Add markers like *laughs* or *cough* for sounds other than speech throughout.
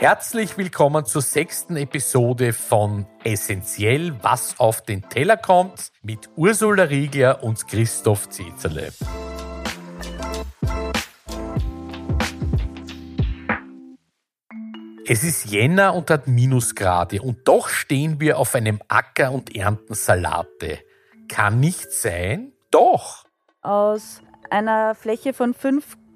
Herzlich willkommen zur sechsten Episode von Essentiell, was auf den Teller kommt, mit Ursula Riegler und Christoph Zezerle. Es ist Jänner und hat Minusgrade und doch stehen wir auf einem Acker und ernten Salate. Kann nicht sein? Doch. Aus einer Fläche von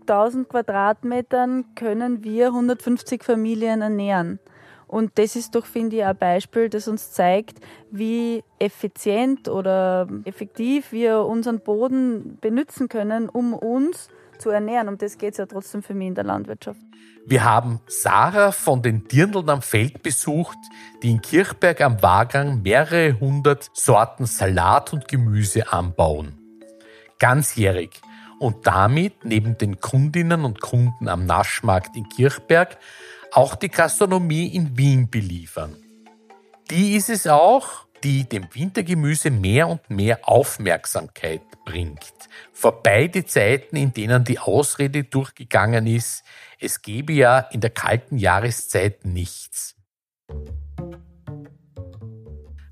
5000 Quadratmetern können wir 150 Familien ernähren. Und das ist doch, finde ich, ein Beispiel, das uns zeigt, wie effizient oder effektiv wir unseren Boden benutzen können, um uns zu ernähren. Um das geht es ja trotzdem für mich in der Landwirtschaft. Wir haben Sarah von den Dirndln am Feld besucht, die in Kirchberg am Wagram mehrere hundert Sorten Salat und Gemüse anbauen. Ganzjährig und damit neben den Kundinnen und Kunden am Naschmarkt in Kirchberg auch die Gastronomie in Wien beliefern. Die ist es auch, die dem Wintergemüse mehr und mehr Aufmerksamkeit bringt. Vorbei die Zeiten, in denen die Ausrede durchgegangen ist, es gebe ja in der kalten Jahreszeit nichts.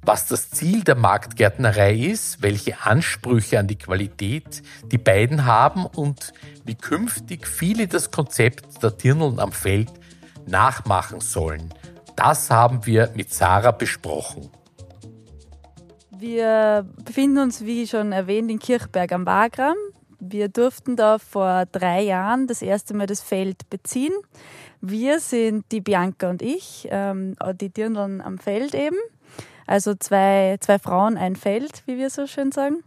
Was das Ziel der Marktgärtnerei ist, welche Ansprüche an die Qualität die beiden haben und wie künftig viele das Konzept der Dirneln am Feld nachmachen sollen, das haben wir mit Sarah besprochen. Wir befinden uns, wie schon erwähnt, in Kirchberg am Wagram. Wir durften da vor drei Jahren das erste Mal das Feld beziehen. Wir sind die Bianca und ich, ähm, die Dirndln am Feld eben. Also zwei, zwei Frauen, ein Feld, wie wir so schön sagen.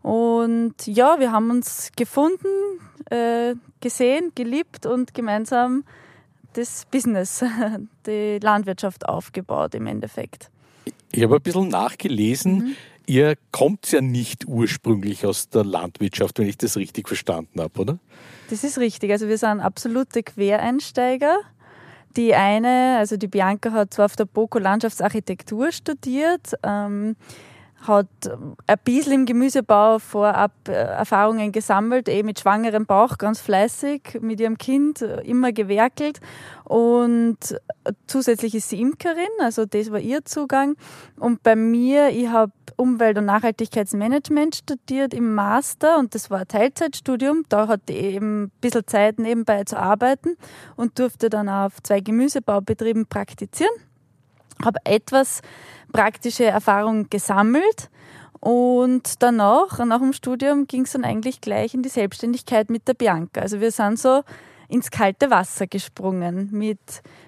Und ja, wir haben uns gefunden, äh, gesehen, geliebt und gemeinsam das Business, *laughs* die Landwirtschaft aufgebaut im Endeffekt. Ich habe ein bisschen nachgelesen. Mhm. Ihr kommt ja nicht ursprünglich aus der Landwirtschaft, wenn ich das richtig verstanden habe, oder? Das ist richtig. Also wir sind absolute Quereinsteiger. Die eine, also die Bianca hat zwar auf der BOKO Landschaftsarchitektur studiert, ähm, hat ein bisschen im Gemüsebau vorab äh, Erfahrungen gesammelt, eh mit schwangerem Bauch, ganz fleißig, mit ihrem Kind äh, immer gewerkelt und zusätzlich ist sie Imkerin, also das war ihr Zugang. Und bei mir, ich habe Umwelt- und Nachhaltigkeitsmanagement studiert im Master und das war ein Teilzeitstudium. Da hatte ich eben ein bisschen Zeit nebenbei zu arbeiten und durfte dann auf zwei Gemüsebaubetrieben praktizieren. Habe etwas praktische Erfahrung gesammelt und danach, nach dem Studium, ging es dann eigentlich gleich in die Selbstständigkeit mit der Bianca. Also wir sind so ins kalte Wasser gesprungen mit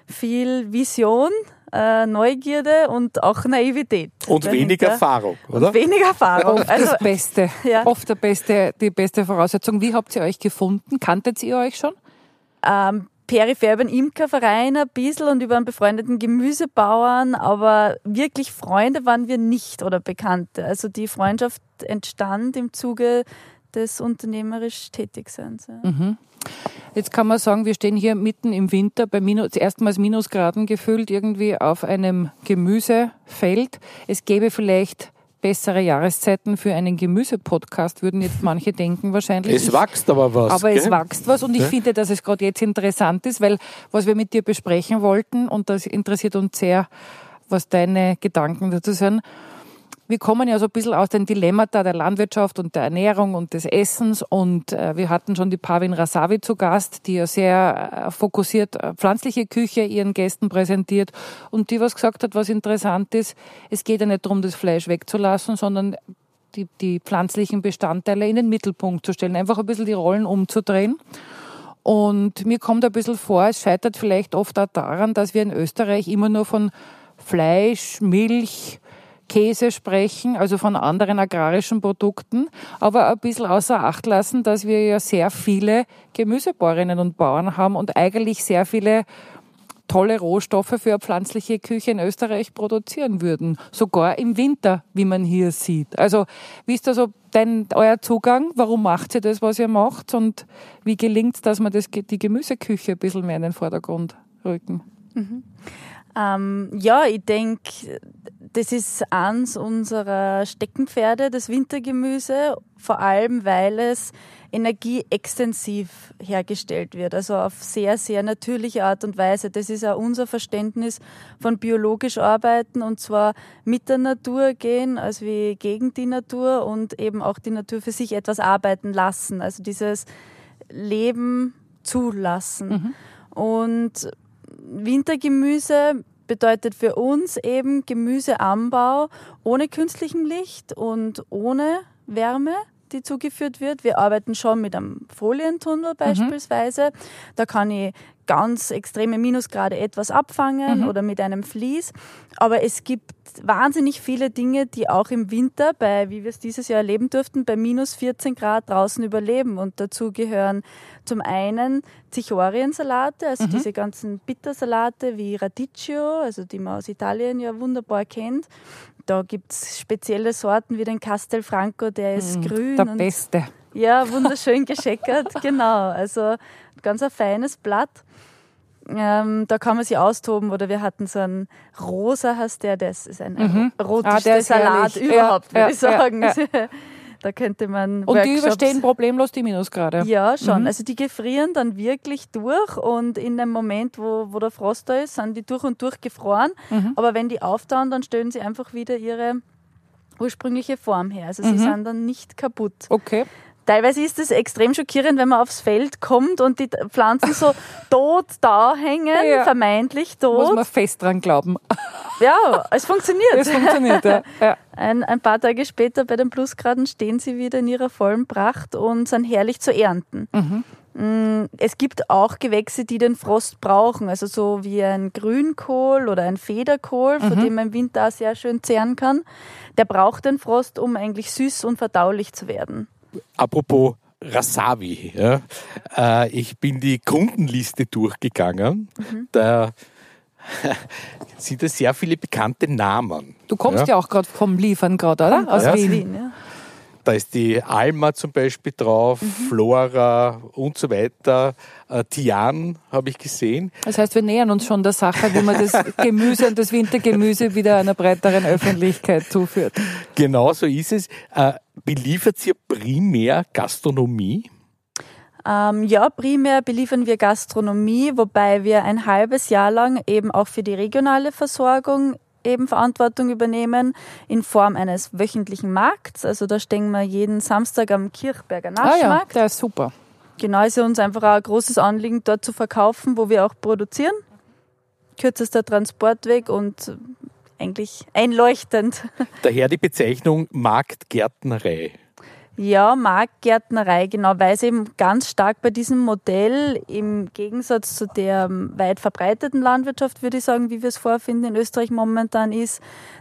viel Vision, äh, Neugierde und auch Naivität. Und dahinter. wenig Erfahrung, oder? Und wenig Erfahrung. Oft also, das Beste. *laughs* Ja. Oft der beste, die beste Voraussetzung. Wie habt ihr euch gefunden? Kanntet ihr euch schon? Ähm, peripher über den Imkerverein ein bisschen und über einen befreundeten Gemüsebauern, aber wirklich Freunde waren wir nicht oder Bekannte. Also die Freundschaft entstand im Zuge des unternehmerisch Tätigseins. Mhm. Jetzt kann man sagen, wir stehen hier mitten im Winter bei Minus, erstmals Minusgraden gefüllt irgendwie auf einem Gemüsefeld. Es gäbe vielleicht bessere Jahreszeiten für einen Gemüsepodcast, würden jetzt manche denken wahrscheinlich. Es wächst aber was. Aber gell? es wächst was und ich ja? finde, dass es gerade jetzt interessant ist, weil was wir mit dir besprechen wollten und das interessiert uns sehr, was deine Gedanken dazu sind wir kommen ja so ein bisschen aus den Dilemmata der Landwirtschaft und der Ernährung und des Essens und äh, wir hatten schon die Pavin Rasavi zu Gast, die ja sehr äh, fokussiert äh, pflanzliche Küche ihren Gästen präsentiert und die was gesagt hat, was interessant ist, es geht ja nicht darum, das Fleisch wegzulassen, sondern die, die pflanzlichen Bestandteile in den Mittelpunkt zu stellen, einfach ein bisschen die Rollen umzudrehen. Und mir kommt ein bisschen vor, es scheitert vielleicht oft auch daran, dass wir in Österreich immer nur von Fleisch, Milch, Käse sprechen, also von anderen agrarischen Produkten, aber ein bisschen außer Acht lassen, dass wir ja sehr viele Gemüsebäuerinnen und Bauern haben und eigentlich sehr viele tolle Rohstoffe für eine pflanzliche Küche in Österreich produzieren würden. Sogar im Winter, wie man hier sieht. Also, wie ist da so dein, euer Zugang? Warum macht ihr das, was ihr macht? Und wie gelingt es, dass man das, die Gemüseküche ein bisschen mehr in den Vordergrund rücken? Mhm. Ähm, ja, ich denke, das ist eins unserer Steckenpferde, das Wintergemüse, vor allem weil es energieextensiv hergestellt wird, also auf sehr, sehr natürliche Art und Weise. Das ist auch unser Verständnis von biologisch arbeiten und zwar mit der Natur gehen, als wie gegen die Natur und eben auch die Natur für sich etwas arbeiten lassen. Also dieses Leben zulassen. Mhm. Und Wintergemüse bedeutet für uns eben Gemüseanbau ohne künstlichem Licht und ohne Wärme die zugeführt wird. Wir arbeiten schon mit einem Folientunnel mhm. beispielsweise. Mhm. Da kann ich ganz extreme Minusgrade etwas abfangen mhm. oder mit einem Vlies. Aber es gibt wahnsinnig viele Dinge, die auch im Winter, bei, wie wir es dieses Jahr erleben durften, bei minus 14 Grad draußen überleben. Und dazu gehören zum einen Zichoriensalate, also mhm. diese ganzen Bittersalate wie Radicchio, also die man aus Italien ja wunderbar kennt. Da gibt es spezielle Sorten wie den Castelfranco, der ist mhm, grün. Der beste. Ja, wunderschön gescheckert, *laughs* genau. Also ganz ein feines Blatt. Ähm, da kann man sich austoben oder wir hatten so einen rosa heißt der, das ist ein mhm. rotischster ah, Salat herrlich. überhaupt, ja, würde ja, ich sagen. Ja, *laughs* da könnte man. Und Workshops die überstehen problemlos die Minusgrade. Ja, schon. Mhm. Also die gefrieren dann wirklich durch und in dem Moment, wo, wo der Frost da ist, sind die durch und durch gefroren. Mhm. Aber wenn die auftauen, dann stellen sie einfach wieder ihre ursprüngliche Form her. Also sie mhm. sind dann nicht kaputt. Okay. Teilweise ist es extrem schockierend, wenn man aufs Feld kommt und die Pflanzen so *laughs* tot da hängen, ja. vermeintlich tot. Muss man fest dran glauben. *laughs* Ja, es funktioniert. Es funktioniert, ja. *laughs* ja. Ein, ein paar Tage später bei den Plusgraden stehen sie wieder in ihrer vollen Pracht und sind herrlich zu ernten. Mhm. Mm, es gibt auch Gewächse, die den Frost brauchen, also so wie ein Grünkohl oder ein Federkohl, von mhm. dem man im Winter auch sehr schön zehren kann. Der braucht den Frost, um eigentlich süß und verdaulich zu werden apropos Rasavi. Ja, äh, ich bin die Kundenliste durchgegangen. Mhm. Da *laughs* sind da sehr viele bekannte Namen. Du kommst ja, ja auch gerade vom Liefern gerade, oder? Aus ja. Wien. Ja. Da ist die Alma zum Beispiel drauf, mhm. Flora und so weiter. Äh, Tian habe ich gesehen. Das heißt, wir nähern uns schon der Sache, wie man das *laughs* Gemüse und das Wintergemüse wieder einer breiteren Öffentlichkeit zuführt. Genau so ist es. Äh, beliefert ihr primär Gastronomie? Ähm, ja, primär beliefern wir Gastronomie, wobei wir ein halbes Jahr lang eben auch für die regionale Versorgung eben Verantwortung übernehmen in Form eines wöchentlichen Markts. Also da stehen wir jeden Samstag am Kirchberger Naschmarkt. Ah ja, der ist super. Genau, ist ja uns einfach auch ein großes Anliegen, dort zu verkaufen, wo wir auch produzieren. Kürzester Transportweg und eigentlich einleuchtend. Daher die Bezeichnung Marktgärtnerei. Ja, Marktgärtnerei, genau, weil es eben ganz stark bei diesem Modell im Gegensatz zu der weit verbreiteten Landwirtschaft, würde ich sagen, wie wir es vorfinden in Österreich momentan ist,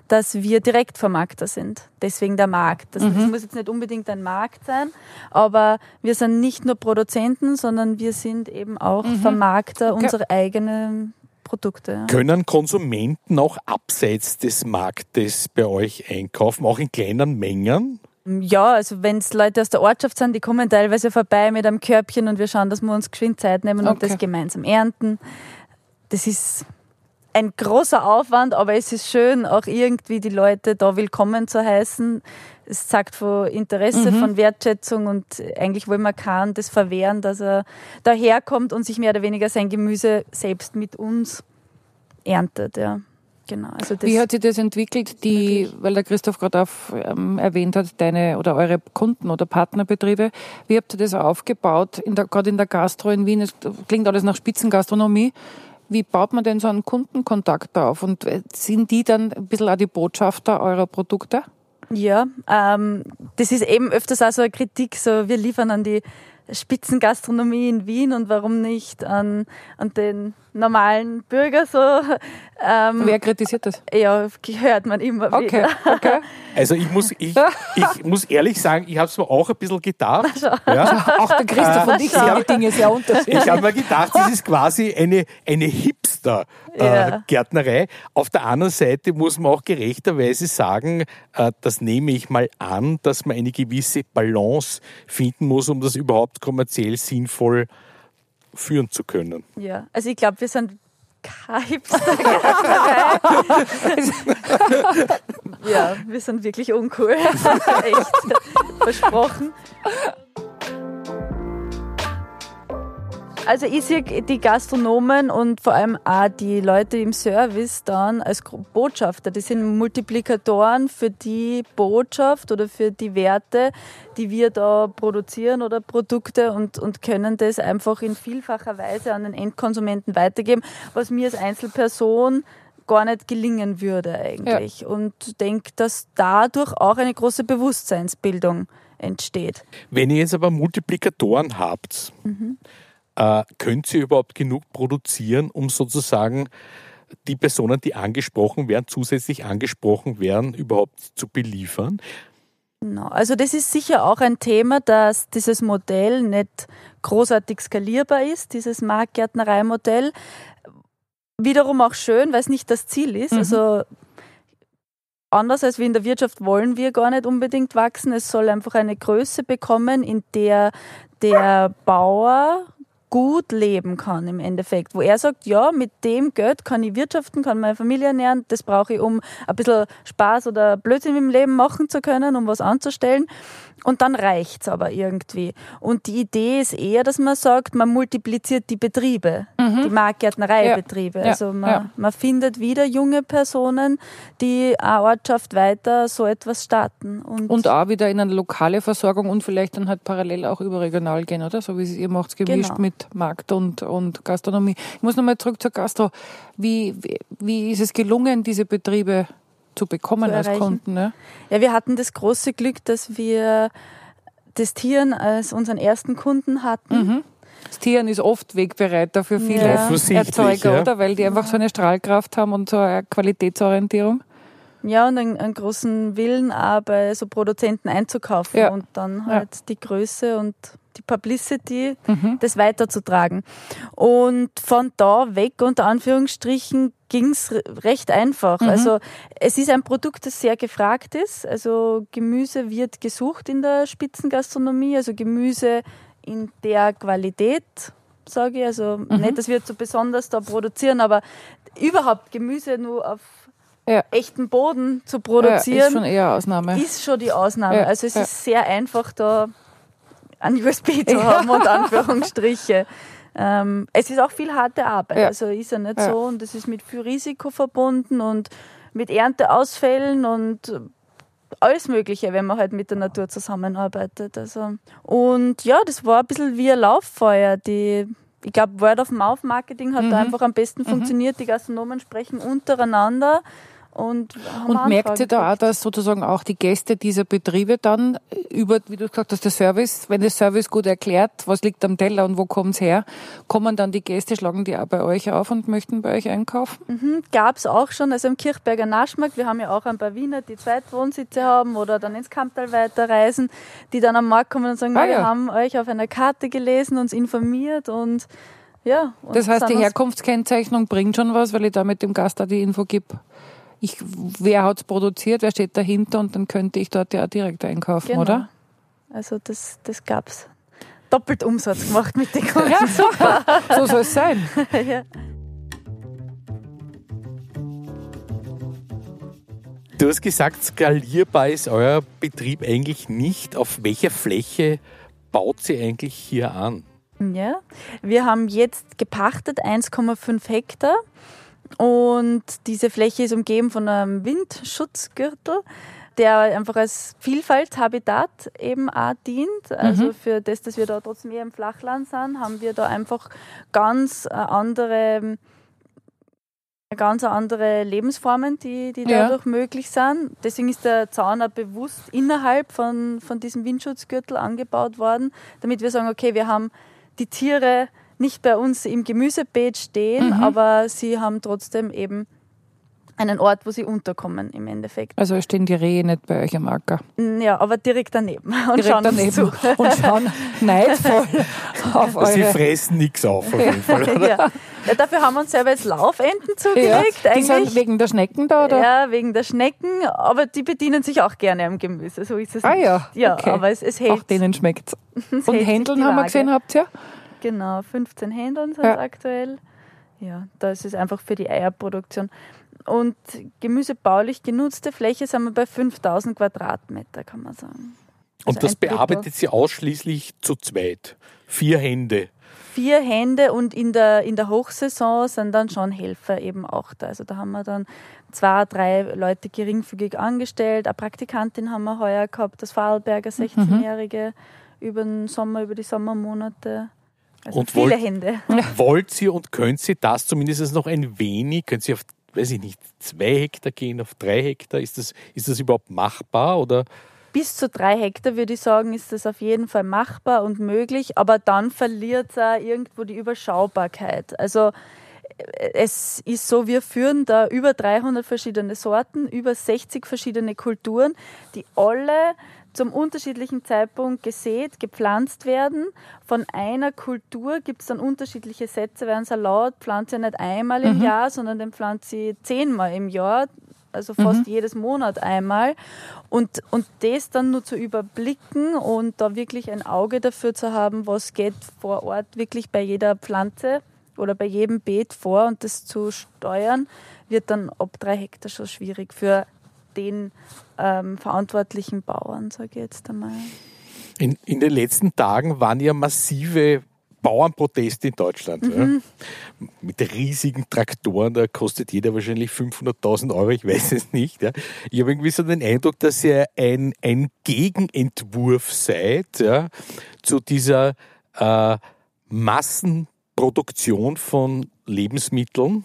dass wir Direktvermarkter sind. Deswegen der Markt. Das, mhm. das muss jetzt nicht unbedingt ein Markt sein, aber wir sind nicht nur Produzenten, sondern wir sind eben auch mhm. Vermarkter okay. unserer eigenen Produkte. Können Konsumenten auch abseits des Marktes bei euch einkaufen, auch in kleinen Mengen? Ja, also wenn es Leute aus der Ortschaft sind, die kommen teilweise vorbei mit einem Körbchen und wir schauen, dass wir uns geschwind Zeit nehmen okay. und das gemeinsam ernten. Das ist ein großer Aufwand, aber es ist schön, auch irgendwie die Leute da willkommen zu heißen. Es zeigt von Interesse, mhm. von Wertschätzung und eigentlich wollen wir kann das verwehren, dass er daherkommt und sich mehr oder weniger sein Gemüse selbst mit uns erntet. Ja. Genau, also Wie hat sich das entwickelt, die, weil der Christoph gerade ähm, erwähnt hat, deine oder eure Kunden oder Partnerbetriebe, wie habt ihr das aufgebaut, in der, gerade in der Gastro in Wien? Es klingt alles nach Spitzengastronomie. Wie baut man denn so einen Kundenkontakt auf? Und äh, sind die dann ein bisschen auch die Botschafter eurer Produkte? Ja, ähm, das ist eben öfters auch so eine Kritik, so wir liefern an die Spitzengastronomie in Wien und warum nicht an, an den normalen Bürger so. Ähm, Wer kritisiert das? Ja, hört man immer okay, wieder. Okay. Also ich muss, ich, ich muss ehrlich sagen, ich habe es mir auch ein bisschen gedacht. Ja. Auch der Christoph und ich sehen die Dinge sehr unterschiedlich. Ich habe mir gedacht, das ist quasi eine, eine Hipster-Gärtnerei. Äh, Auf der anderen Seite muss man auch gerechterweise sagen, äh, das nehme ich mal an, dass man eine gewisse Balance finden muss, um das überhaupt kommerziell sinnvoll führen zu können. Ja, also ich glaube, wir sind kein *laughs* ja, wir sind wirklich uncool. *laughs* Echt. Versprochen. Also ich sehe die Gastronomen und vor allem auch die Leute im Service dann als Botschafter. Die sind Multiplikatoren für die Botschaft oder für die Werte, die wir da produzieren oder Produkte und, und können das einfach in vielfacher Weise an den Endkonsumenten weitergeben, was mir als Einzelperson gar nicht gelingen würde eigentlich. Ja. Und denke, dass dadurch auch eine große Bewusstseinsbildung entsteht. Wenn ihr jetzt aber Multiplikatoren habt, mhm. Äh, könnt ihr überhaupt genug produzieren, um sozusagen die Personen, die angesprochen werden, zusätzlich angesprochen werden, überhaupt zu beliefern? Genau. Also das ist sicher auch ein Thema, dass dieses Modell nicht großartig skalierbar ist, dieses Marktgärtnereimodell. Wiederum auch schön, weil es nicht das Ziel ist. Mhm. Also anders als wie in der Wirtschaft wollen wir gar nicht unbedingt wachsen. Es soll einfach eine Größe bekommen, in der der Bauer gut leben kann im Endeffekt, wo er sagt, ja, mit dem Geld kann ich wirtschaften, kann meine Familie ernähren, das brauche ich, um ein bisschen Spaß oder Blödsinn im Leben machen zu können, um was anzustellen. Und dann reicht's aber irgendwie. Und die Idee ist eher, dass man sagt, man multipliziert die Betriebe, mhm. die Marktgärtnereibetriebe. Ja. Also man, ja. man findet wieder junge Personen, die eine Ortschaft weiter so etwas starten. Und, und auch wieder in eine lokale Versorgung und vielleicht dann halt parallel auch überregional gehen, oder? So wie ihr macht gemischt genau. mit Markt und, und Gastronomie. Ich muss nochmal zurück zur Gastro. Wie, wie, wie ist es gelungen, diese Betriebe zu bekommen zu als Kunden. Ne? Ja, wir hatten das große Glück, dass wir das Tieren als unseren ersten Kunden hatten. Mhm. Das Tieren ist oft Wegbereiter für viele ja. Erzeuger, ja. oder? Weil die einfach so eine Strahlkraft haben und so eine Qualitätsorientierung. Ja, und einen, einen großen Willen auch bei so Produzenten einzukaufen ja. und dann halt ja. die Größe und die Publicity, mhm. das weiterzutragen. Und von da weg, unter Anführungsstrichen, ging es recht einfach. Mhm. Also es ist ein Produkt, das sehr gefragt ist. Also Gemüse wird gesucht in der Spitzengastronomie, also Gemüse in der Qualität, sage ich. Also mhm. nicht, dass wir so besonders da produzieren, aber überhaupt Gemüse nur auf ja. echten Boden zu produzieren, ja, ist schon eher Ausnahme. Ist schon die Ausnahme. Ja, also es ist sehr einfach, da ein USB *laughs* zu haben und Anführungsstriche. Ähm, es ist auch viel harte Arbeit, also ist ja nicht so und es ist mit viel Risiko verbunden und mit Ernteausfällen und alles Mögliche, wenn man halt mit der Natur zusammenarbeitet. Also. Und ja, das war ein bisschen wie ein Lauffeuer. Die, ich glaube, Word of Mouth Marketing hat mhm. da einfach am besten mhm. funktioniert. Die Gastronomen sprechen untereinander und, und merkt ihr da auch, dass sozusagen auch die Gäste dieser Betriebe dann über, wie du gesagt hast, der Service, wenn der Service gut erklärt, was liegt am Teller und wo kommt's her, kommen dann die Gäste, schlagen die auch bei euch auf und möchten bei euch einkaufen? Mhm, gab's auch schon, also im Kirchberger Naschmarkt, wir haben ja auch ein paar Wiener, die Zweitwohnsitze haben oder dann ins Kamptal weiterreisen, die dann am Markt kommen und sagen, ah, ja. wir haben euch auf einer Karte gelesen, uns informiert und ja. Und das heißt, die Herkunftskennzeichnung bringt schon was, weil ich da mit dem Gast da die Info gebe ich, wer hat es produziert, wer steht dahinter und dann könnte ich dort ja direkt einkaufen, genau. oder? Also das, das gab es. Doppelt Umsatz gemacht mit den Kunden. Ja, *laughs* super. so soll es sein. *laughs* ja. Du hast gesagt, skalierbar ist euer Betrieb eigentlich nicht. Auf welcher Fläche baut sie eigentlich hier an? Ja, wir haben jetzt gepachtet 1,5 Hektar und diese Fläche ist umgeben von einem Windschutzgürtel, der einfach als Vielfaltshabitat eben auch dient. Also mhm. für das, dass wir da trotzdem eher im Flachland sind, haben wir da einfach ganz andere ganz andere Lebensformen, die, die dadurch ja. möglich sind. Deswegen ist der Zaun auch bewusst innerhalb von, von diesem Windschutzgürtel angebaut worden, damit wir sagen, okay, wir haben die Tiere nicht bei uns im Gemüsebeet stehen, mhm. aber sie haben trotzdem eben einen Ort, wo sie unterkommen im Endeffekt. Also stehen die Rehe nicht bei euch am Acker? Ja, aber direkt daneben *laughs* und direkt schauen daneben zu. und schauen neidvoll *laughs* auf eure... Sie fressen nichts auf, auf jeden Fall, oder? Ja. ja. dafür haben wir uns selber jetzt Laufenten zugelegt. Ja, die sind wegen der Schnecken da, oder? Ja, wegen der Schnecken, aber die bedienen sich auch gerne am Gemüse, so ist es ah, nicht. ja, ja okay. aber es, es hält... Auch denen schmeckt *laughs* es. Und Händeln haben wir gesehen, habt ihr? Genau, 15 Händlern sind es ja. aktuell. Ja, da ist es einfach für die Eierproduktion. Und gemüsebaulich genutzte Fläche sind wir bei 5000 Quadratmeter, kann man sagen. Also Und das bearbeitet sie ausschließlich zu zweit. Vier Hände. vier Hände und in der, in der Hochsaison sind dann schon Helfer eben auch da. Also da haben wir dann zwei, drei Leute geringfügig angestellt. Eine Praktikantin haben wir heuer gehabt, das Vorarlberger 16-Jährige mhm. über den Sommer, über die Sommermonate. Also und viele wollt, Hände. *laughs* Wollt ihr und könnt ihr das zumindest noch ein wenig, könnt ihr auf, weiß ich nicht, zwei Hektar gehen, auf drei Hektar? Ist das, ist das überhaupt machbar oder? bis zu drei Hektar würde ich sagen, ist das auf jeden Fall machbar und möglich, aber dann verliert es auch irgendwo die Überschaubarkeit. Also äh, es ist so, wir führen da über 300 verschiedene Sorten, über 60 verschiedene Kulturen, die alle zum unterschiedlichen Zeitpunkt gesät, gepflanzt werden. Von einer Kultur gibt es dann unterschiedliche Sätze. Wer einen Salat pflanzt ja nicht einmal im mhm. Jahr, sondern den pflanzt sie zehnmal im Jahr also fast mhm. jedes Monat einmal. Und, und das dann nur zu überblicken und da wirklich ein Auge dafür zu haben, was geht vor Ort wirklich bei jeder Pflanze oder bei jedem Beet vor und das zu steuern, wird dann ab drei Hektar schon schwierig für den ähm, verantwortlichen Bauern, sage ich jetzt einmal. In, in den letzten Tagen waren ja massive Bauernproteste in Deutschland. Mhm. Ja. Mit riesigen Traktoren, da kostet jeder wahrscheinlich 500.000 Euro, ich weiß es nicht. Ja. Ich habe irgendwie so den Eindruck, dass ihr ein, ein Gegenentwurf seid ja, zu dieser äh, Massenproduktion von Lebensmitteln,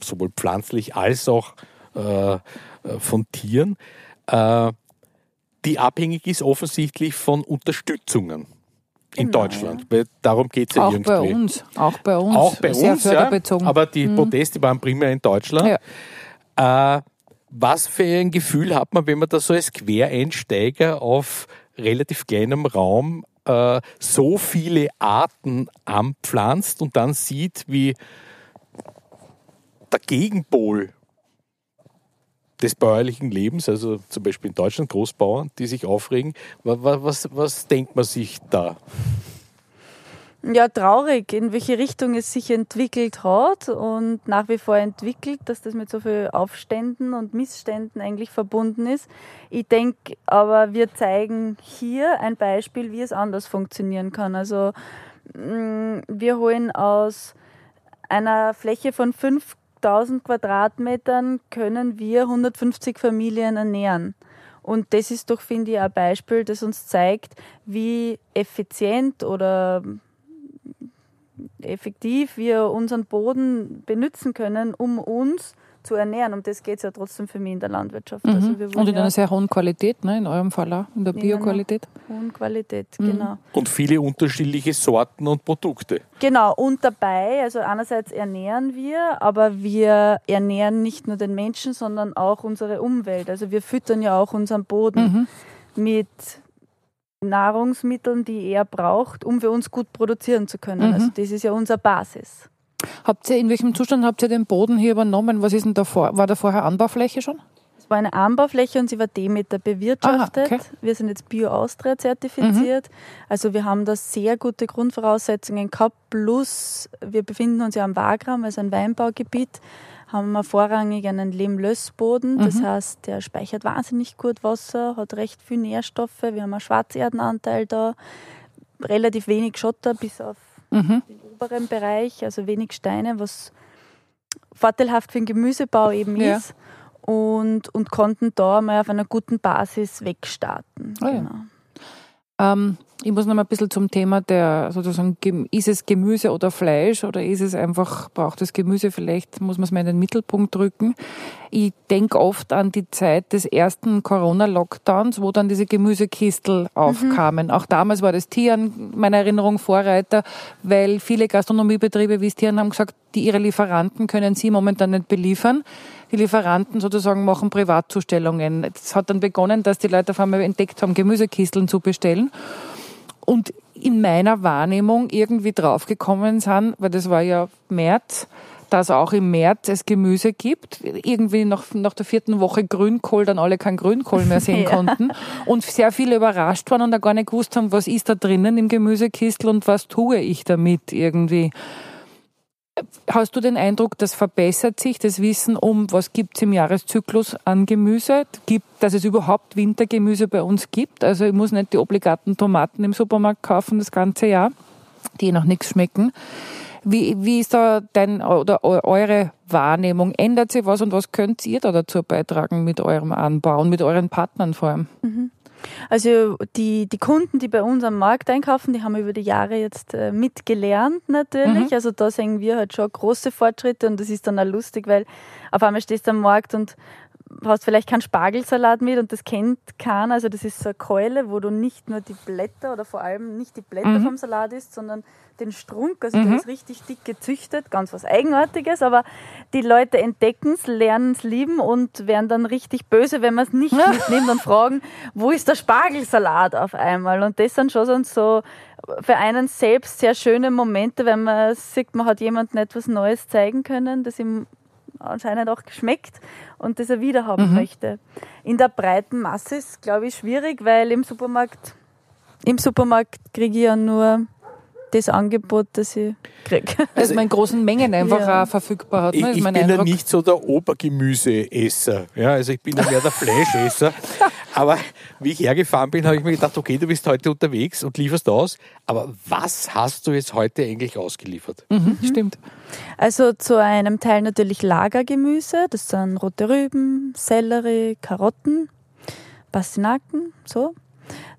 sowohl pflanzlich als auch äh, von Tieren, äh, die abhängig ist offensichtlich von Unterstützungen in genau, Deutschland. Darum geht es ja auch irgendwie. Bei uns, auch bei uns. Auch bei uns, ja, aber die mhm. Proteste waren primär in Deutschland. Ja. Äh, was für ein Gefühl hat man, wenn man da so als Quereinsteiger auf relativ kleinem Raum äh, so viele Arten anpflanzt und dann sieht, wie der Gegenpol des bäuerlichen Lebens, also zum Beispiel in Deutschland Großbauern, die sich aufregen. Was, was, was denkt man sich da? Ja, traurig, in welche Richtung es sich entwickelt hat und nach wie vor entwickelt, dass das mit so vielen Aufständen und Missständen eigentlich verbunden ist. Ich denke aber, wir zeigen hier ein Beispiel, wie es anders funktionieren kann. Also mm, wir holen aus einer Fläche von fünf 1000 Quadratmetern können wir 150 Familien ernähren. Und das ist doch, finde ich, ein Beispiel, das uns zeigt, wie effizient oder effektiv wir unseren Boden benutzen können, um uns zu ernähren. Um das geht es ja trotzdem für mich in der Landwirtschaft. Mhm. Also und in ja einer sehr hohen Qualität, ne? in eurem Fall auch, in der Bioqualität. Hohen Qualität, mhm. genau. Und viele unterschiedliche Sorten und Produkte. Genau, und dabei, also einerseits ernähren wir, aber wir ernähren nicht nur den Menschen, sondern auch unsere Umwelt. Also wir füttern ja auch unseren Boden mhm. mit Nahrungsmitteln, die er braucht, um für uns gut produzieren zu können. Mhm. Also das ist ja unsere Basis. Habt ihr, in welchem Zustand habt ihr den Boden hier übernommen? Was ist denn davor? War da vorher Anbaufläche schon? Es war eine Anbaufläche und sie war Demeter bewirtschaftet. Aha, okay. Wir sind jetzt Bio Austria zertifiziert. Mhm. Also wir haben da sehr gute Grundvoraussetzungen gehabt. Plus wir befinden uns ja am Wagram, also ein Weinbaugebiet haben wir vorrangig einen Lehmlössboden. Das mhm. heißt, der speichert wahnsinnig gut Wasser, hat recht viel Nährstoffe. Wir haben einen Schwarzerdenanteil da, relativ wenig Schotter, bis auf mhm. den oberen Bereich, also wenig Steine, was vorteilhaft für den Gemüsebau eben ja. ist. Und, und konnten da mal auf einer guten Basis wegstarten. Oh ja. genau. Ähm, ich muss noch mal ein bisschen zum Thema der sozusagen, ist es Gemüse oder Fleisch oder ist es einfach, braucht es Gemüse, vielleicht muss man es mal in den Mittelpunkt drücken. Ich denke oft an die Zeit des ersten Corona-Lockdowns, wo dann diese Gemüsekistel mhm. aufkamen. Mhm. Auch damals war das Tieren, meiner Erinnerung, Vorreiter, weil viele Gastronomiebetriebe, wie es Tieren haben gesagt, die ihre Lieferanten können sie momentan nicht beliefern die Lieferanten sozusagen machen Privatzustellungen. Es hat dann begonnen, dass die Leute auf einmal entdeckt haben, Gemüsekisteln zu bestellen und in meiner Wahrnehmung irgendwie draufgekommen sind, weil das war ja März, dass auch im März es Gemüse gibt. Irgendwie nach, nach der vierten Woche Grünkohl dann alle kein Grünkohl mehr sehen *laughs* ja. konnten. Und sehr viele überrascht waren und da gar nicht gewusst haben, was ist da drinnen im Gemüsekistel und was tue ich damit irgendwie. Hast du den Eindruck, das verbessert sich das Wissen um, was gibt es im Jahreszyklus an Gemüse? Gibt, dass es überhaupt Wintergemüse bei uns gibt? Also ich muss nicht die obligaten Tomaten im Supermarkt kaufen das ganze Jahr. die nach nichts schmecken. Wie, wie ist da dein oder eure Wahrnehmung? Ändert sich was und was könnt ihr da dazu beitragen mit eurem Anbau und mit euren Partnern vor allem? Mhm. Also die, die Kunden, die bei uns am Markt einkaufen, die haben über die Jahre jetzt äh, mitgelernt natürlich. Mhm. Also da sehen wir halt schon große Fortschritte und das ist dann auch lustig, weil auf einmal stehst du am Markt und hast vielleicht keinen Spargelsalat mit und das kennt keiner. Also das ist so eine Keule, wo du nicht nur die Blätter oder vor allem nicht die Blätter mhm. vom Salat isst, sondern den Strunk. Also mhm. der ist richtig dick gezüchtet, ganz was Eigenartiges. Aber die Leute entdecken es, lernen es lieben und werden dann richtig böse, wenn man es nicht mitnimmt und fragen, wo ist der Spargelsalat auf einmal? Und das sind schon so für einen selbst sehr schöne Momente, wenn man sieht, man hat jemandem etwas Neues zeigen können, das ihm anscheinend auch geschmeckt und das er wieder haben mhm. möchte. In der breiten Masse ist, glaube ich, schwierig, weil im Supermarkt, im Supermarkt kriege ich ja nur das Angebot, das ich kriege. Also *laughs* man in großen Mengen einfach ja. auch verfügbar hat. Ne? Ich, ich bin Eindruck. ja nicht so der Obergemüseesser. Ja, also ich bin ja mehr der *laughs* Fleischesser. Aber wie ich hergefahren bin, habe ich mir gedacht, okay, du bist heute unterwegs und lieferst aus. Aber was hast du jetzt heute eigentlich ausgeliefert? Mhm, stimmt. Also zu einem Teil natürlich Lagergemüse. Das sind rote Rüben, Sellerie, Karotten, Pastinaken, so.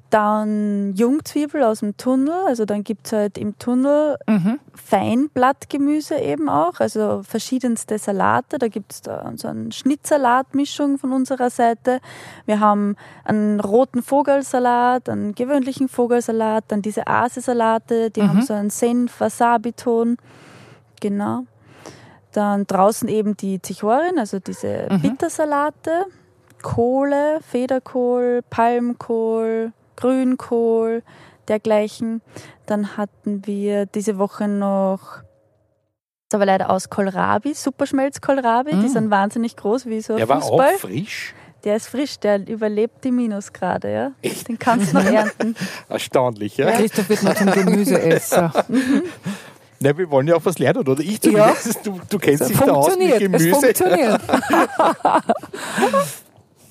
Dann Jungzwiebel aus dem Tunnel, also dann gibt's halt im Tunnel mhm. Feinblattgemüse eben auch, also verschiedenste Salate. Da gibt's da so eine Schnittsalatmischung von unserer Seite. Wir haben einen roten Vogelsalat, einen gewöhnlichen Vogelsalat, dann diese Ase-Salate, die mhm. haben so einen Senf-Wasabi-Ton. Genau. Dann draußen eben die Zichorin, also diese mhm. Bittersalate. Kohle, Federkohl, Palmkohl, Grünkohl, dergleichen. Dann hatten wir diese Woche noch aber leider aus Kohlrabi, Superschmelz-Kohlrabi. Mm. Die sind wahnsinnig groß wie so ein der Fußball. war auch frisch? Der ist frisch, der überlebt die Minusgrade, ja. Echt? Den kannst du noch ernten. *laughs* Erstaunlich, ja. Christoph wird noch zum Gemüseesser. *laughs* mhm. Wir wollen ja auch was lernen, oder? Ich zumindest. Ja. Du, du kennst dich da aus mit Gemüse. Es funktioniert. *laughs*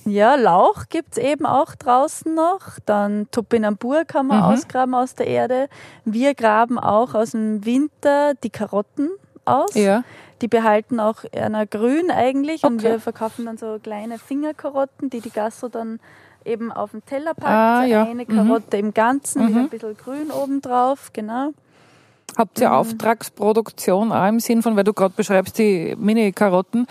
Ja, Lauch gibt es eben auch draußen noch. Dann Topinambur kann man mhm. ausgraben aus der Erde. Wir graben auch aus dem Winter die Karotten aus. Ja. Die behalten auch einer grün eigentlich okay. und wir verkaufen dann so kleine Fingerkarotten, die die Gastro dann eben auf den Teller packt. Ah, so ja. Eine mhm. Karotte mhm. im Ganzen mhm. mit ein bisschen grün obendrauf, genau. Habt ihr mhm. Auftragsproduktion auch im Sinn von, weil du gerade beschreibst die Mini-Karotten,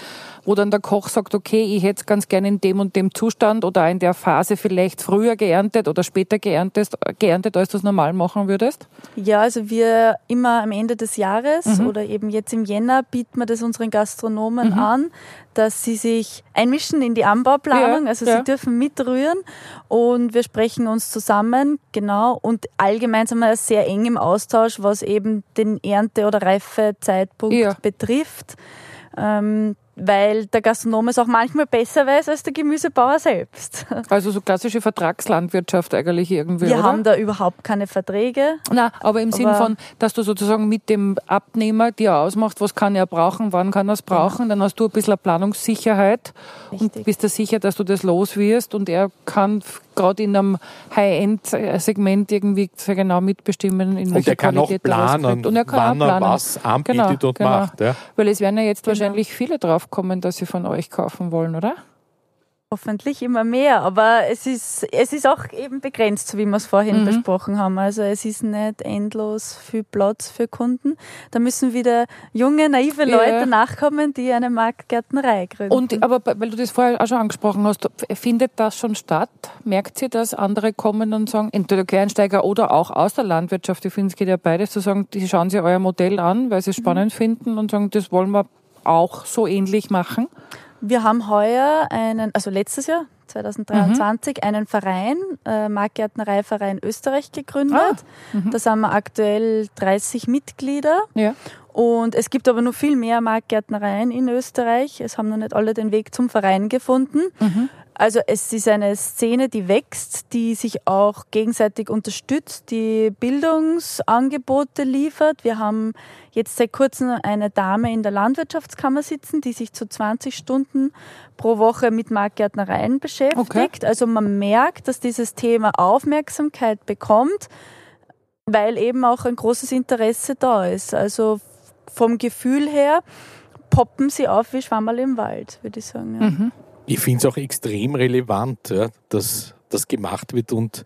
wo dann der Koch sagt, okay, ich hätte es ganz gerne in dem und dem Zustand oder in der Phase vielleicht früher geerntet oder später geerntet, geerntet als du es normal machen würdest? Ja, also wir immer am Ende des Jahres mhm. oder eben jetzt im Jänner bieten wir das unseren Gastronomen mhm. an, dass sie sich einmischen in die Anbauplanung, ja, also ja. sie dürfen mitrühren und wir sprechen uns zusammen, genau, und allgemein sind wir sehr eng im Austausch, was eben den Ernte- oder Reifezeitpunkt ja. betrifft. Ähm, weil der Gastronom es auch manchmal besser weiß als der Gemüsebauer selbst. *laughs* Also so klassische Vertragslandwirtschaft eigentlich irgendwie. Wir oder? haben da überhaupt keine Verträge. Na, aber im Sinn von, dass du sozusagen mit dem Abnehmer dir ausmachst, was kann er brauchen, wann kann er es brauchen, ja. dann hast du ein bisschen Planungssicherheit Richtig. und bist dir sicher, dass du das los wirst und er kann gerade in einem High-End-Segment irgendwie sehr genau mitbestimmen, in welcher Qualität er was kriegt. Und er kann wann auch planen. er was anbietet genau, und genau. macht. Ja. Weil es werden ja jetzt genau. wahrscheinlich viele drauf kommen, dass sie von euch kaufen wollen, oder? Hoffentlich immer mehr, aber es ist, es ist auch eben begrenzt, so wie wir es vorhin mhm. besprochen haben. Also es ist nicht endlos viel Platz für Kunden. Da müssen wieder junge, naive Leute ja. nachkommen, die eine Marktgärtnerei gründen. Und, aber weil du das vorher auch schon angesprochen hast, findet das schon statt? Merkt ihr, dass andere kommen und sagen, entweder Quereinsteiger oder auch aus der Landwirtschaft, ich finde, es geht ja beides, zu sagen, die schauen sich euer Modell an, weil sie es mhm. spannend mhm. finden und sagen, das wollen wir auch so ähnlich machen? Wir haben heuer einen, also letztes Jahr, 2023, mhm. einen Verein, äh, Marktgärtnereiverein Österreich gegründet. Ah, mhm. da sind wir aktuell 30 Mitglieder. Ja. Und es gibt aber noch viel mehr Marktgärtnereien in Österreich. Es haben noch nicht alle den Weg zum Verein gefunden. Mhm. Also es ist eine Szene, die wächst, die sich auch gegenseitig unterstützt, die Bildungsangebote liefert. Wir haben jetzt seit kurzem eine Dame in der Landwirtschaftskammer sitzen, die sich zu 20 Stunden pro Woche mit Marktgärtnereien beschäftigt. Okay. Also man merkt, dass dieses Thema Aufmerksamkeit bekommt weil eben auch ein großes Interesse da ist. Also vom Gefühl her poppen sie auf wie Schwammerl im Wald, würde ich sagen. Ja. Mhm. Ich finde es auch extrem relevant, ja, dass das gemacht wird und,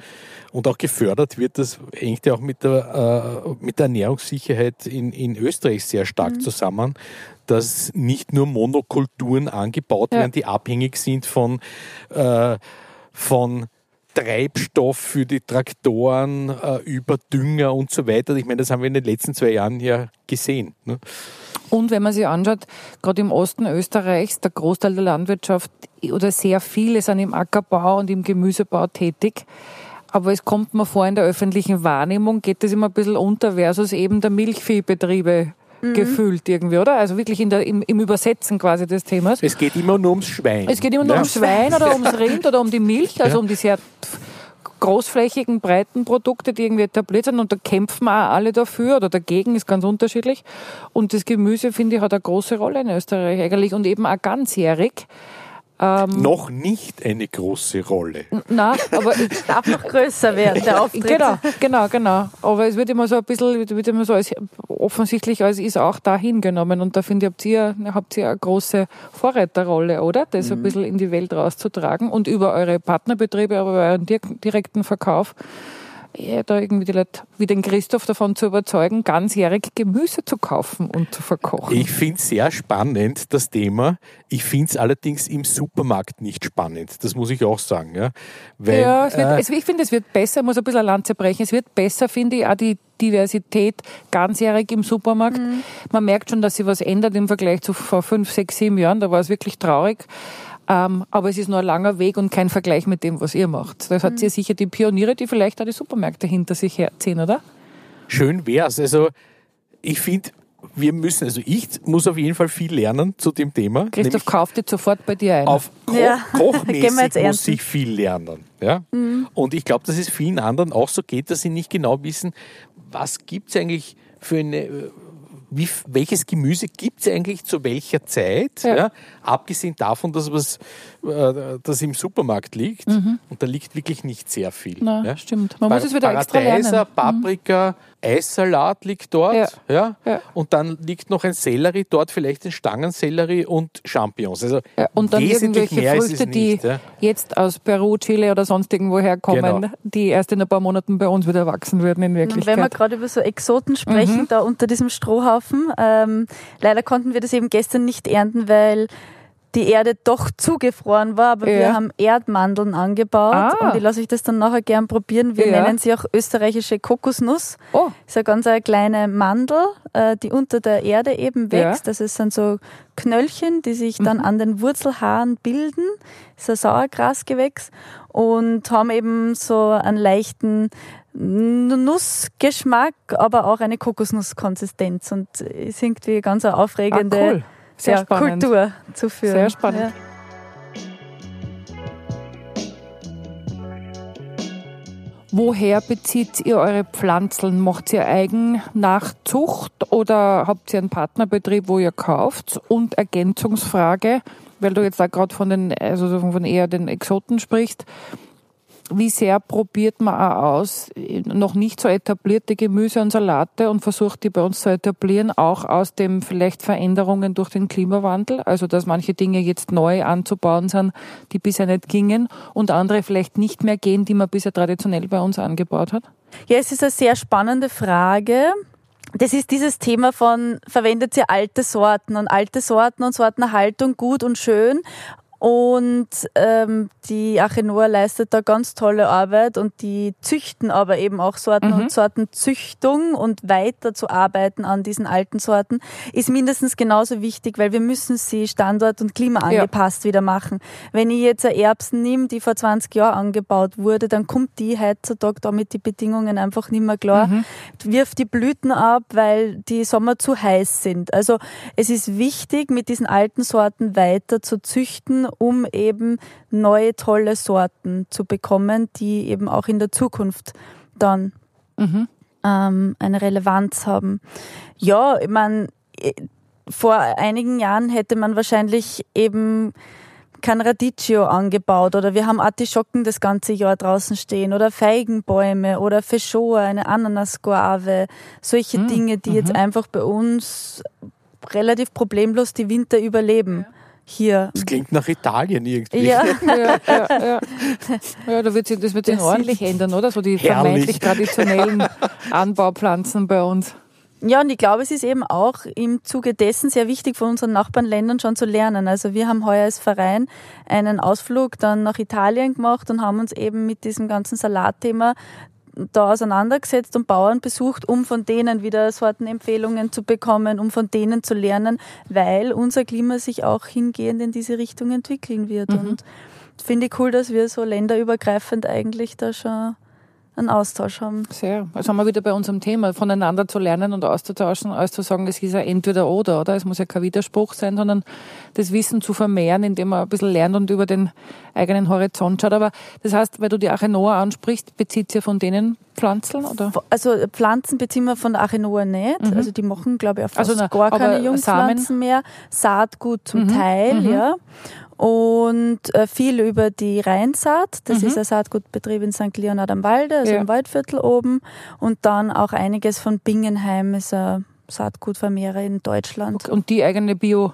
und auch gefördert wird. Das hängt ja auch mit der, äh, mit der Ernährungssicherheit in, in Österreich sehr stark mhm. zusammen, dass nicht nur Monokulturen angebaut ja. werden, die abhängig sind von, äh, von Treibstoff für die Traktoren, äh, über Dünger und so weiter. Ich meine, das haben wir in den letzten zwei Jahren ja gesehen. Ne? Und wenn man sich anschaut, gerade im Osten Österreichs, der Großteil der Landwirtschaft oder sehr viele sind im Ackerbau und im Gemüsebau tätig. Aber es kommt mir vor, in der öffentlichen Wahrnehmung geht das immer ein bisschen unter versus eben der Milchviehbetriebe mhm. gefühlt irgendwie, oder? Also wirklich in der, im, im, Übersetzen quasi des Themas. Es geht immer nur ums Schwein. Es geht immer nur ja. ums Schwein oder *laughs* ums Rind oder um die Milch, also ja. um die sehr großflächigen, breiten Produkte, die irgendwie etabliert sind. Und da kämpfen auch alle dafür oder dagegen, ist ganz unterschiedlich. Und das Gemüse, finde ich, hat eine große Rolle in Österreich eigentlich und eben auch ganzjährig. Ähm, noch nicht eine große Rolle. Nein, aber es darf noch größer werden, der Auftritt. Genau, genau, genau. Aber es wird immer so ein bisschen, wird immer so als, offensichtlich als ist auch da hingenommen. Und da finde ich, habt ihr, habt ihr eine große Vorreiterrolle, oder? Das mhm. ein bisschen in die Welt rauszutragen und über eure Partnerbetriebe, aber über euren direkten Verkauf da irgendwie die Leute wie den Christoph davon zu überzeugen, ganzjährig Gemüse zu kaufen und zu verkochen. Ich finde es sehr spannend, das Thema. Ich finde es allerdings im Supermarkt nicht spannend. Das muss ich auch sagen. Ja, Weil, ja es wird, äh, ich finde, es wird besser, ich muss ein bisschen eine Lanze brechen, es wird besser, finde ich, auch die Diversität ganzjährig im Supermarkt. Mhm. Man merkt schon, dass sich was ändert im Vergleich zu vor fünf, sechs, sieben Jahren. Da war es wirklich traurig. Ähm, aber es ist nur ein langer Weg und kein Vergleich mit dem, was ihr macht. Da hat mhm. ihr sicher die Pioniere, die vielleicht auch die Supermärkte hinter sich herziehen, oder? Schön wär's. Also ich finde, wir müssen, also ich muss auf jeden Fall viel lernen zu dem Thema. Christoph kauft jetzt sofort bei dir ein. Auf Ko ja. Kochmäßig muss ich viel lernen. Ja? Mhm. Und ich glaube, dass es vielen anderen auch so geht, dass sie nicht genau wissen, was gibt es eigentlich für eine wie, welches Gemüse gibt es eigentlich zu welcher Zeit, ja. ja. abgesehen davon, dass was äh, das im Supermarkt liegt. Mhm. Und da liegt wirklich nicht sehr viel. Na, ja. Stimmt. Man muss es wieder extra lernen. Mhm. Paprika, mhm. Eissalat liegt dort. Ja. Ja? ja. Und dann liegt noch ein Sellerie dort, vielleicht ein Stangensellerie und Champignons. Also ja, und dann irgendwelche Früchte, nicht, die ja. jetzt aus Peru, Chile oder sonst irgendwo herkommen, genau. die erst in ein paar Monaten bei uns wieder wachsen würden in Wirklichkeit. Wenn wir gerade über so Exoten sprechen, mhm. da unter diesem Strohhaufen, ähm, leider konnten wir das eben gestern nicht ernten, weil die Erde doch zugefroren war, aber ja. wir haben Erdmandeln angebaut ah. und ich lasse euch das dann nachher gern probieren. Wir ja. nennen sie auch österreichische Kokosnuss. Oh. Ist eine ganz eine kleine Mandel, äh, die unter der Erde eben wächst. Ja. Das sind so Knöllchen, die sich dann mhm. an den Wurzelhaaren bilden. Das ist ein Sauergrasgewächs und haben eben so einen leichten Nussgeschmack, aber auch eine Kokosnusskonsistenz und ist irgendwie ganz eine aufregende ah, cool sehr ja, spannend. Kultur zu führen. Sehr spannend. Ja. Woher bezieht ihr eure Pflanzen? Macht ihr eigen Nachzucht oder habt ihr einen Partnerbetrieb, wo ihr kauft? Und Ergänzungsfrage, weil du jetzt da gerade von den, also von eher den Exoten sprichst wie sehr probiert man auch aus, noch nicht so etablierte Gemüse und Salate und versucht die bei uns zu etablieren, auch aus dem vielleicht Veränderungen durch den Klimawandel, also dass manche Dinge jetzt neu anzubauen sind, die bisher nicht gingen und andere vielleicht nicht mehr gehen, die man bisher traditionell bei uns angebaut hat? Ja, es ist eine sehr spannende Frage. Das ist dieses Thema von, verwendet ihr alte Sorten und alte Sorten und Sortenerhaltung gut und schön, und ähm, die Achenoa leistet da ganz tolle Arbeit und die züchten aber eben auch Sorten mhm. und Sortenzüchtung und weiter zu arbeiten an diesen alten Sorten ist mindestens genauso wichtig, weil wir müssen sie standort- und klimaangepasst ja. wieder machen. Wenn ich jetzt eine Erbsen nehme, die vor 20 Jahren angebaut wurde, dann kommt die heutzutage damit die Bedingungen einfach nicht mehr klar. Mhm. Wirft die Blüten ab, weil die Sommer zu heiß sind. Also es ist wichtig, mit diesen alten Sorten weiter zu züchten um eben neue tolle Sorten zu bekommen, die eben auch in der Zukunft dann mhm. ähm, eine Relevanz haben. Ja, ich meine, vor einigen Jahren hätte man wahrscheinlich eben kein Radicchio angebaut oder wir haben Artischocken das ganze Jahr draußen stehen oder Feigenbäume oder Feschoa, eine Ananasguave, solche mhm. Dinge, die mhm. jetzt einfach bei uns relativ problemlos die Winter überleben. Hier. Das klingt nach Italien irgendwie. Ja, ja, ja, ja. ja da wird sich, das wird sich ordentlich ändern, oder? So die Herrlich. vermeintlich traditionellen *laughs* Anbaupflanzen bei uns. Ja, und ich glaube, es ist eben auch im Zuge dessen sehr wichtig von unseren Nachbarländern schon zu lernen. Also wir haben heuer als Verein einen Ausflug dann nach Italien gemacht und haben uns eben mit diesem ganzen Salatthema da auseinandergesetzt und Bauern besucht, um von denen wieder Sortenempfehlungen zu bekommen, um von denen zu lernen, weil unser Klima sich auch hingehend in diese Richtung entwickeln wird. Mhm. Und finde ich cool, dass wir so länderübergreifend eigentlich da schon einen Austausch haben. Sehr. Also haben wir wieder bei unserem Thema, voneinander zu lernen und auszutauschen, als zu sagen, es ist ja entweder oder, oder? Es muss ja kein Widerspruch sein, sondern das Wissen zu vermehren, indem man ein bisschen lernt und über den eigenen Horizont schaut. Aber das heißt, weil du die Achenoa ansprichst, bezieht ihr von denen Pflanzen, oder? Also Pflanzen beziehen wir von Achenoa nicht. Mhm. Also die machen, glaube ich, auch fast also, na, gar keine Jungpflanzen Samen? mehr. Saatgut zum mhm. Teil, mhm. ja und äh, viel über die Rheinsaat. Das mhm. ist ein Saatgutbetrieb in St. Leonhard am Walde, also ja. im Waldviertel oben. Und dann auch einiges von Bingenheim, ist ein Saatgutvermehrer in Deutschland. Und die eigene Bio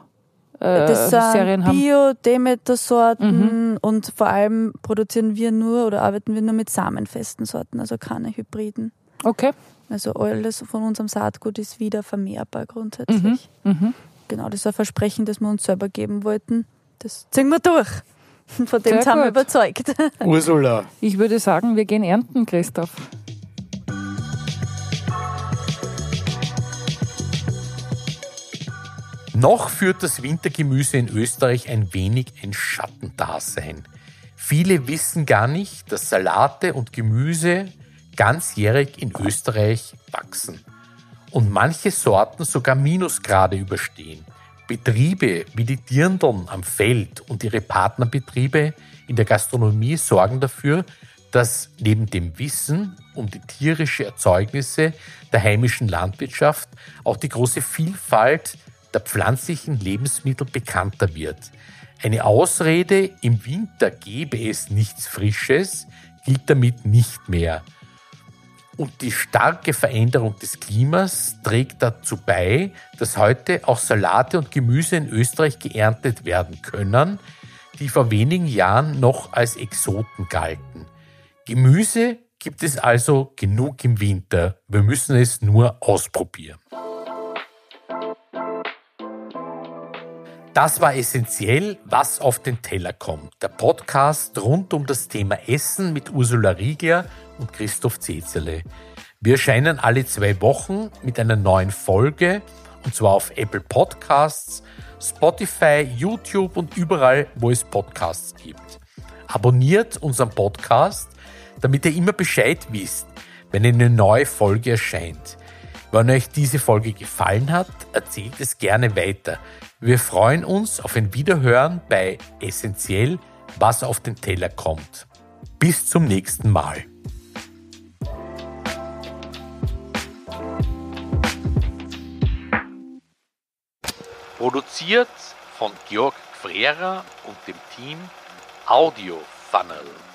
äh, das sind Bio-Demeter-Sorten mhm. und vor allem produzieren wir nur oder arbeiten wir nur mit samenfesten Sorten, also keine Hybriden. Okay. Also alles von unserem Saatgut ist wieder vermehrbar grundsätzlich. Mhm. Mhm. Genau, das ist ein Versprechen, das wir uns selber geben wollten das ziehen wir durch. *laughs* Von dem sind wir überzeugt. *laughs* Ursula. Ich würde sagen, wir gehen ernten, Christoph. Noch führt das Wintergemüse in Österreich ein wenig ein Schattendasein. Viele wissen gar nicht, dass Salate und Gemüse ganzjährig in Österreich wachsen und manche Sorten sogar Minusgrade überstehen. Betriebe wie die Dirndln am Feld und ihre Partnerbetriebe in der Gastronomie sorgen dafür, dass neben dem Wissen um die tierische Erzeugnisse der heimischen Landwirtschaft auch die große Vielfalt der pflanzlichen Lebensmittel bekannter wird. Eine Ausrede, im Winter gebe es nichts Frisches, gilt damit nicht mehr. Und die starke Veränderung des Klimas trägt dazu bei, dass heute auch Salate und Gemüse in Österreich geerntet werden können, die vor wenigen Jahren noch als Exoten galten. Gemüse gibt es also genug im Winter. Wir müssen es nur ausprobieren. Das war essentiell, was auf den Teller kommt. Der Podcast rund um das Thema Essen mit Ursula Riegler und Christoph Zezerle. Wir erscheinen alle zwei Wochen mit einer neuen Folge und zwar auf Apple Podcasts, Spotify, YouTube und überall, wo es Podcasts gibt. Abonniert unseren Podcast, damit ihr immer Bescheid wisst, wenn eine neue Folge erscheint. Wenn euch diese Folge gefallen hat, erzählt es gerne weiter. Wir freuen uns auf ein Wiederhören bei Essentiell, was auf den Teller kommt. Bis zum nächsten Mal. Produziert von Georg Frera und dem Team Audio Funnel.